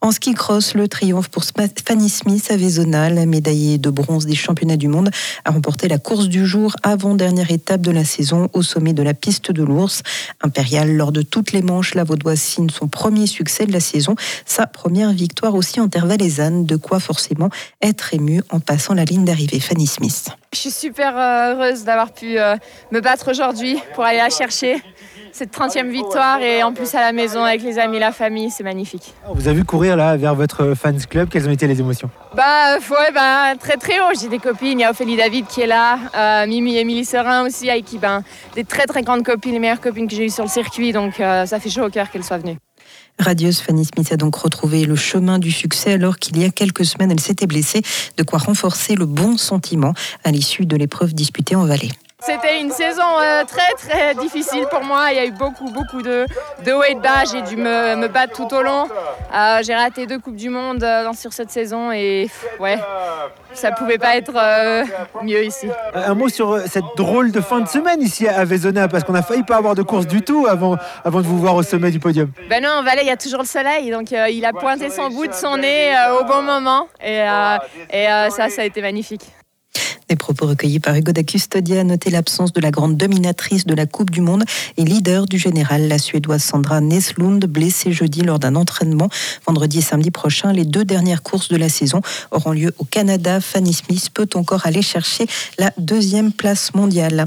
En ski cross, le triomphe pour Fanny Smith à la médaillée de bronze des championnats du monde, a remporté la course du jour avant-dernière étape de la saison au sommet de la piste de l'ours. Impériale, lors de toutes les manches, la Vaudoise signe son premier succès de la saison, sa première victoire aussi en terre valaisanne, de quoi forcément être ému en passant la ligne d'arrivée. Fanny Smith. Je suis super euh, heureuse d'avoir pu euh, me battre aujourd'hui pour aller la chercher cette 30e victoire et en plus à la maison avec les amis, la famille, c'est magnifique. vous avez vu courir là vers votre fans club, quelles ont été les émotions? Bah ouais, bah, très très haut, j'ai des copines, il y a Ophélie David qui est là, euh, Mimi et Émilie Serin aussi avec qui ben, des très très grandes copines, les meilleures copines que j'ai eues sur le circuit, donc euh, ça fait chaud au cœur qu'elles soient venues. Radieuse Fanny Smith a donc retrouvé le chemin du succès alors qu'il y a quelques semaines elle s'était blessée, de quoi renforcer le bon sentiment à l'issue de l'épreuve disputée en vallée. C'était une saison euh, très très difficile pour moi. Il y a eu beaucoup beaucoup de, de hauts et de bas. J'ai dû me, me, battre tout au long. Euh, j'ai raté deux coupes du monde euh, sur cette saison et ouais, ça pouvait pas être mieux ici. Un mot sur cette drôle de fin de semaine ici à Vézona parce qu'on a failli pas avoir de course du tout avant, avant de vous voir au sommet du podium. Ben non, en Valais il y a toujours le soleil donc il a pointé son bout de son nez au bon moment et, et ça ça a été magnifique. Les propos recueillis par Hugo da Custodia noté l'absence de la grande dominatrice de la Coupe du Monde et leader du général, la Suédoise Sandra Neslund, blessée jeudi lors d'un entraînement. Vendredi et samedi prochain, les deux dernières courses de la saison auront lieu au Canada. Fanny Smith peut encore aller chercher la deuxième place mondiale.